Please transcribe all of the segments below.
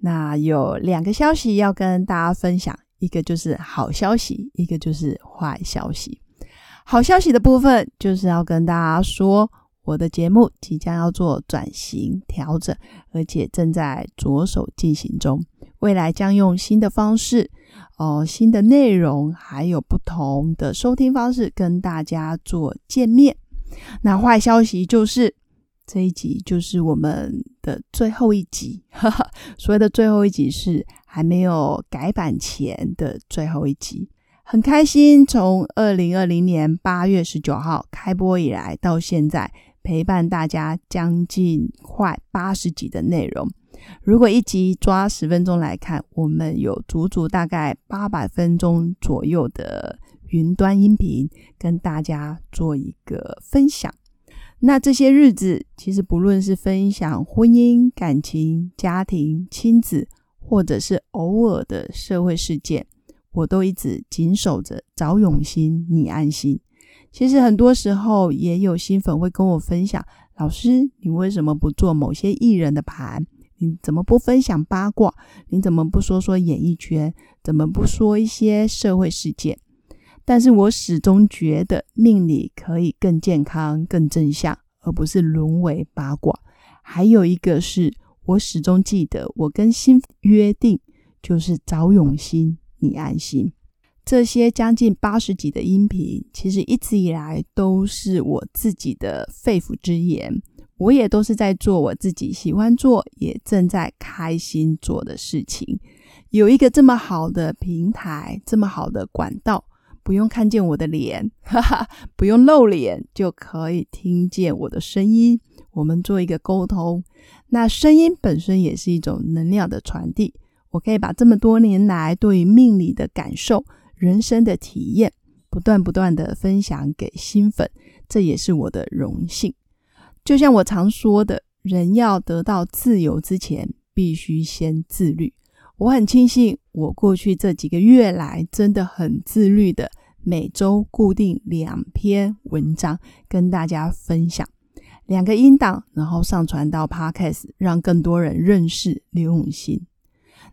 那有两个消息要跟大家分享，一个就是好消息，一个就是坏消息。好消息的部分就是要跟大家说，我的节目即将要做转型调整，而且正在着手进行中。未来将用新的方式、哦新的内容，还有不同的收听方式跟大家做见面。那坏消息就是。这一集就是我们的最后一集，所谓的最后一集是还没有改版前的最后一集。很开心，从二零二零年八月十九号开播以来到现在，陪伴大家将近快八十集的内容。如果一集抓十分钟来看，我们有足足大概八百分钟左右的云端音频，跟大家做一个分享。那这些日子，其实不论是分享婚姻、感情、家庭、亲子，或者是偶尔的社会事件，我都一直紧守着找永心，你安心。其实很多时候，也有新粉会跟我分享：老师，你为什么不做某些艺人的盘？你怎么不分享八卦？你怎么不说说演艺圈？怎么不说一些社会事件？但是我始终觉得命理可以更健康、更正向，而不是沦为八卦。还有一个是我始终记得，我跟心约定就是找永心，你安心。这些将近八十集的音频，其实一直以来都是我自己的肺腑之言，我也都是在做我自己喜欢做，也正在开心做的事情。有一个这么好的平台，这么好的管道。不用看见我的脸，哈哈，不用露脸就可以听见我的声音。我们做一个沟通，那声音本身也是一种能量的传递。我可以把这么多年来对于命理的感受、人生的体验，不断不断的分享给新粉，这也是我的荣幸。就像我常说的，人要得到自由之前，必须先自律。我很庆幸，我过去这几个月来真的很自律的。每周固定两篇文章跟大家分享，两个音档，然后上传到 Podcast，让更多人认识刘永新。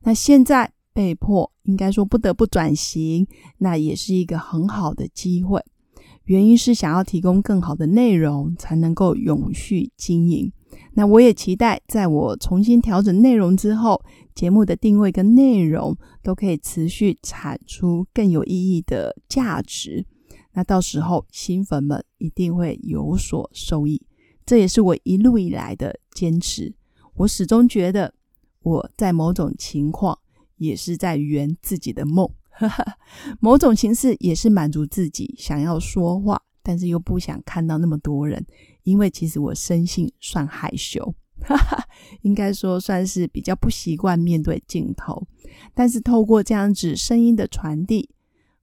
那现在被迫，应该说不得不转型，那也是一个很好的机会。原因是想要提供更好的内容，才能够永续经营。那我也期待，在我重新调整内容之后，节目的定位跟内容都可以持续产出更有意义的价值。那到时候新粉们一定会有所受益。这也是我一路以来的坚持。我始终觉得，我在某种情况也是在圆自己的梦，某种形式也是满足自己想要说话，但是又不想看到那么多人。因为其实我生性算害羞，哈哈应该说算是比较不习惯面对镜头。但是透过这样子声音的传递，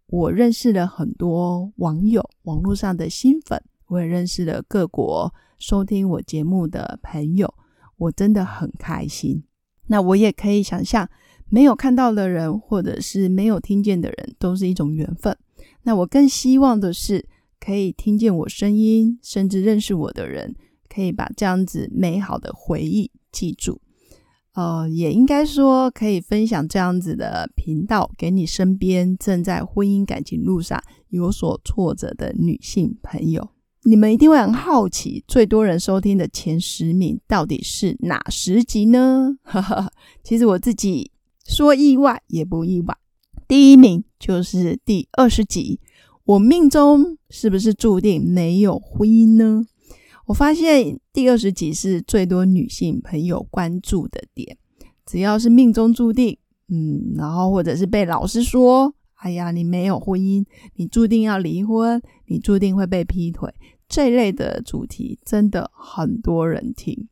我认识了很多网友，网络上的新粉，我也认识了各国收听我节目的朋友，我真的很开心。那我也可以想象，没有看到的人，或者是没有听见的人，都是一种缘分。那我更希望的是。可以听见我声音，甚至认识我的人，可以把这样子美好的回忆记住。呃，也应该说可以分享这样子的频道给你身边正在婚姻感情路上有所挫折的女性朋友。你们一定会很好奇，最多人收听的前十名到底是哪十集呢？其实我自己说意外也不意外，第一名就是第二十集。我命中是不是注定没有婚姻呢？我发现第二十集是最多女性朋友关注的点。只要是命中注定，嗯，然后或者是被老师说，哎呀，你没有婚姻，你注定要离婚，你注定会被劈腿，这类的主题真的很多人听。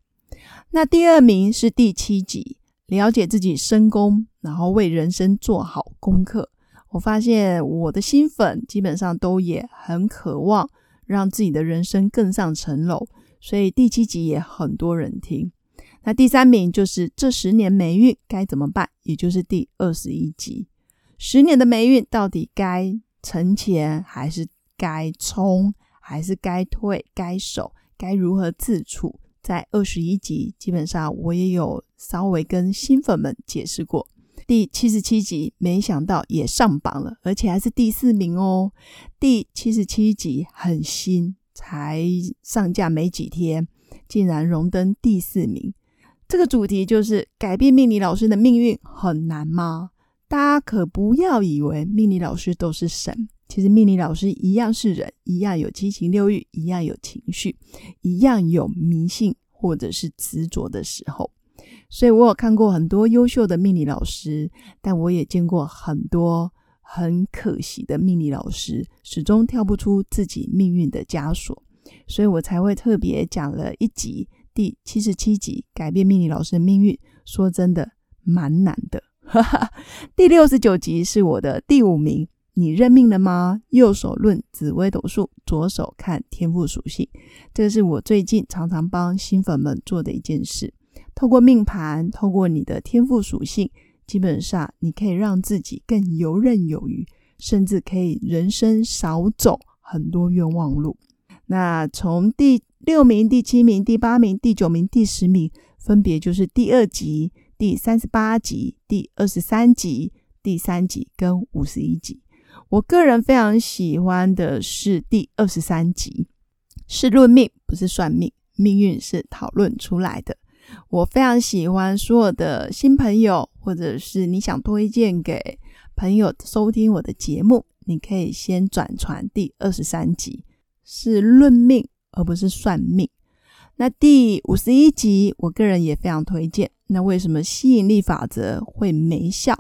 那第二名是第七集，了解自己身宫，然后为人生做好功课。我发现我的新粉基本上都也很渴望让自己的人生更上层楼，所以第七集也很多人听。那第三名就是这十年霉运该怎么办，也就是第二十一集。十年的霉运到底该存钱还是该冲，还是该退、该守，该如何自处？在二十一集基本上我也有稍微跟新粉们解释过。第七十七集没想到也上榜了，而且还是第四名哦。第七十七集很新，才上架没几天，竟然荣登第四名。这个主题就是改变命理老师的命运很难吗？大家可不要以为命理老师都是神，其实命理老师一样是人，一样有七情六欲，一样有情绪，一样有迷信或者是执着的时候。所以我有看过很多优秀的命理老师，但我也见过很多很可惜的命理老师，始终跳不出自己命运的枷锁。所以我才会特别讲了一集，第七十七集改变命理老师的命运。说真的，蛮难的。第六十九集是我的第五名，你认命了吗？右手论紫微斗数，左手看天赋属性。这是我最近常常帮新粉们做的一件事。透过命盘，透过你的天赋属性，基本上你可以让自己更游刃有余，甚至可以人生少走很多冤枉路。那从第六名、第七名、第八名、第九名、第十名，分别就是第二集、第三十八集、第二十三集、第三集跟五十一集。我个人非常喜欢的是第二十三集，是论命，不是算命，命运是讨论出来的。我非常喜欢所有的新朋友，或者是你想推荐给朋友收听我的节目，你可以先转传第二十三集，是论命而不是算命。那第五十一集，我个人也非常推荐。那为什么吸引力法则会没效？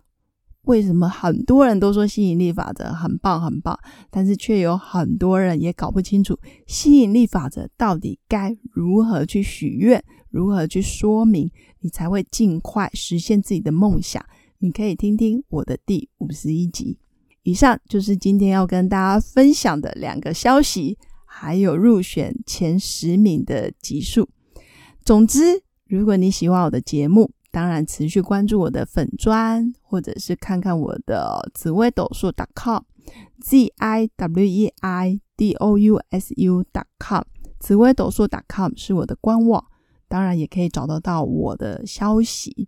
为什么很多人都说吸引力法则很棒很棒，但是却有很多人也搞不清楚吸引力法则到底该如何去许愿？如何去说明，你才会尽快实现自己的梦想？你可以听听我的第五十一集。以上就是今天要跟大家分享的两个消息，还有入选前十名的集数。总之，如果你喜欢我的节目，当然持续关注我的粉砖，或者是看看我的紫微斗数 .com，z i w e i d o u s u .com，紫微斗数 .com 是我的官网。当然也可以找得到我的消息。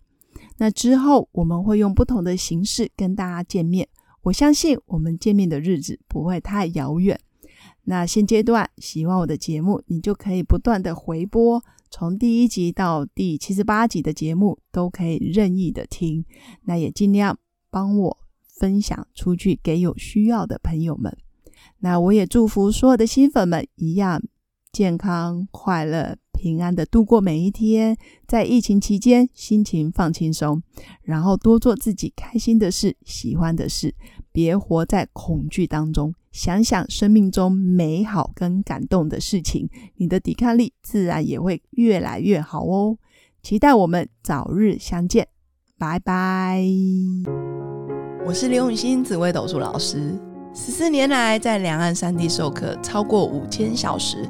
那之后我们会用不同的形式跟大家见面，我相信我们见面的日子不会太遥远。那现阶段喜欢我的节目，你就可以不断的回播，从第一集到第七十八集的节目都可以任意的听。那也尽量帮我分享出去给有需要的朋友们。那我也祝福所有的新粉们一样健康快乐。平安的度过每一天，在疫情期间，心情放轻松，然后多做自己开心的事、喜欢的事，别活在恐惧当中，想想生命中美好跟感动的事情，你的抵抗力自然也会越来越好哦。期待我们早日相见，拜拜。我是刘永新紫微斗数老师，十四年来在两岸三地授课超过五千小时。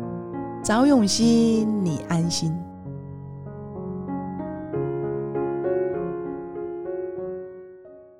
找永熙，你安心。